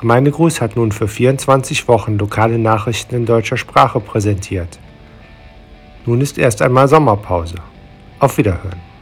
Gemeindegruß hat nun für 24 Wochen lokale Nachrichten in deutscher Sprache präsentiert. Nun ist erst einmal Sommerpause. Auf Wiederhören.